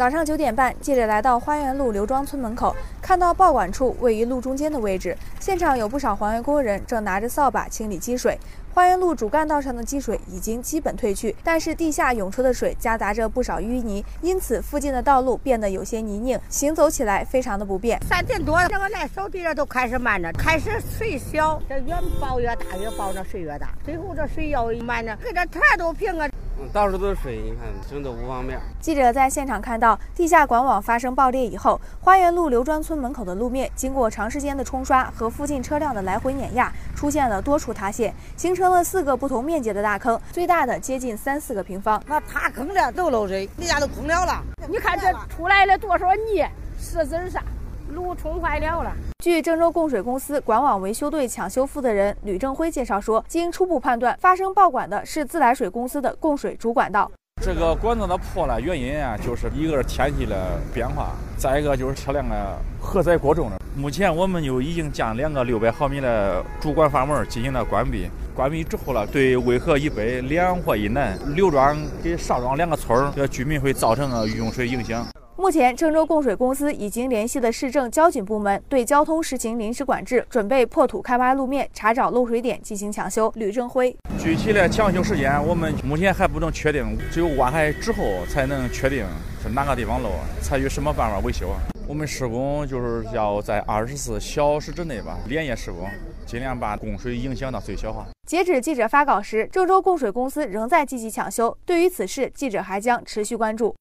早上九点半，记者来到花园路刘庄村门口，看到报管处位于路中间的位置，现场有不少环卫工人正拿着扫把清理积水。花园路主干道上的积水已经基本退去，但是地下涌出的水夹杂着不少淤泥，因此附近的道路变得有些泥泞，行走起来非常的不便。三点多，这个来扫地的都开始慢着，开始水小，这越包越大，越包这水越大，最后这水要慢着，给这田都平了。到处都是水，你看真的不方便。记者在现场看到，地下管网发生爆裂以后，花园路刘庄村门口的路面经过长时间的冲刷和附近车辆的来回碾压，出现了多处塌陷，形成了四个不同面积的大坑，最大的接近三四个平方。那塌坑了都漏水，地下都空了了。你看这出来了多少泥、石子啥？路冲坏了了。据郑州供水公司管网维修队抢修负责人吕正辉介绍说，经初步判断，发生爆管的是自来水公司的供水主管道。这个管子的破了，原因啊，就是一个是天气的变化，再一个就是车辆的荷载过重了。目前我们就已经将两个六百毫米的主管阀门进行了关闭。关闭之后了，对渭河以北两河以南刘庄跟邵庄两个村儿的居民会造成用水影响。目前，郑州供水公司已经联系了市政交警部门，对交通实行临时管制，准备破土开挖路面，查找漏水点进行抢修。吕正辉，具体的抢修时间我们目前还不能确定，只有挖开之后才能确定是哪个地方漏，采取什么办法维修。我们施工就是要在二十四小时之内吧，连夜施工，尽量把供水影响到最小化。截止记者发稿时，郑州供水公司仍在积极抢修。对于此事，记者还将持续关注。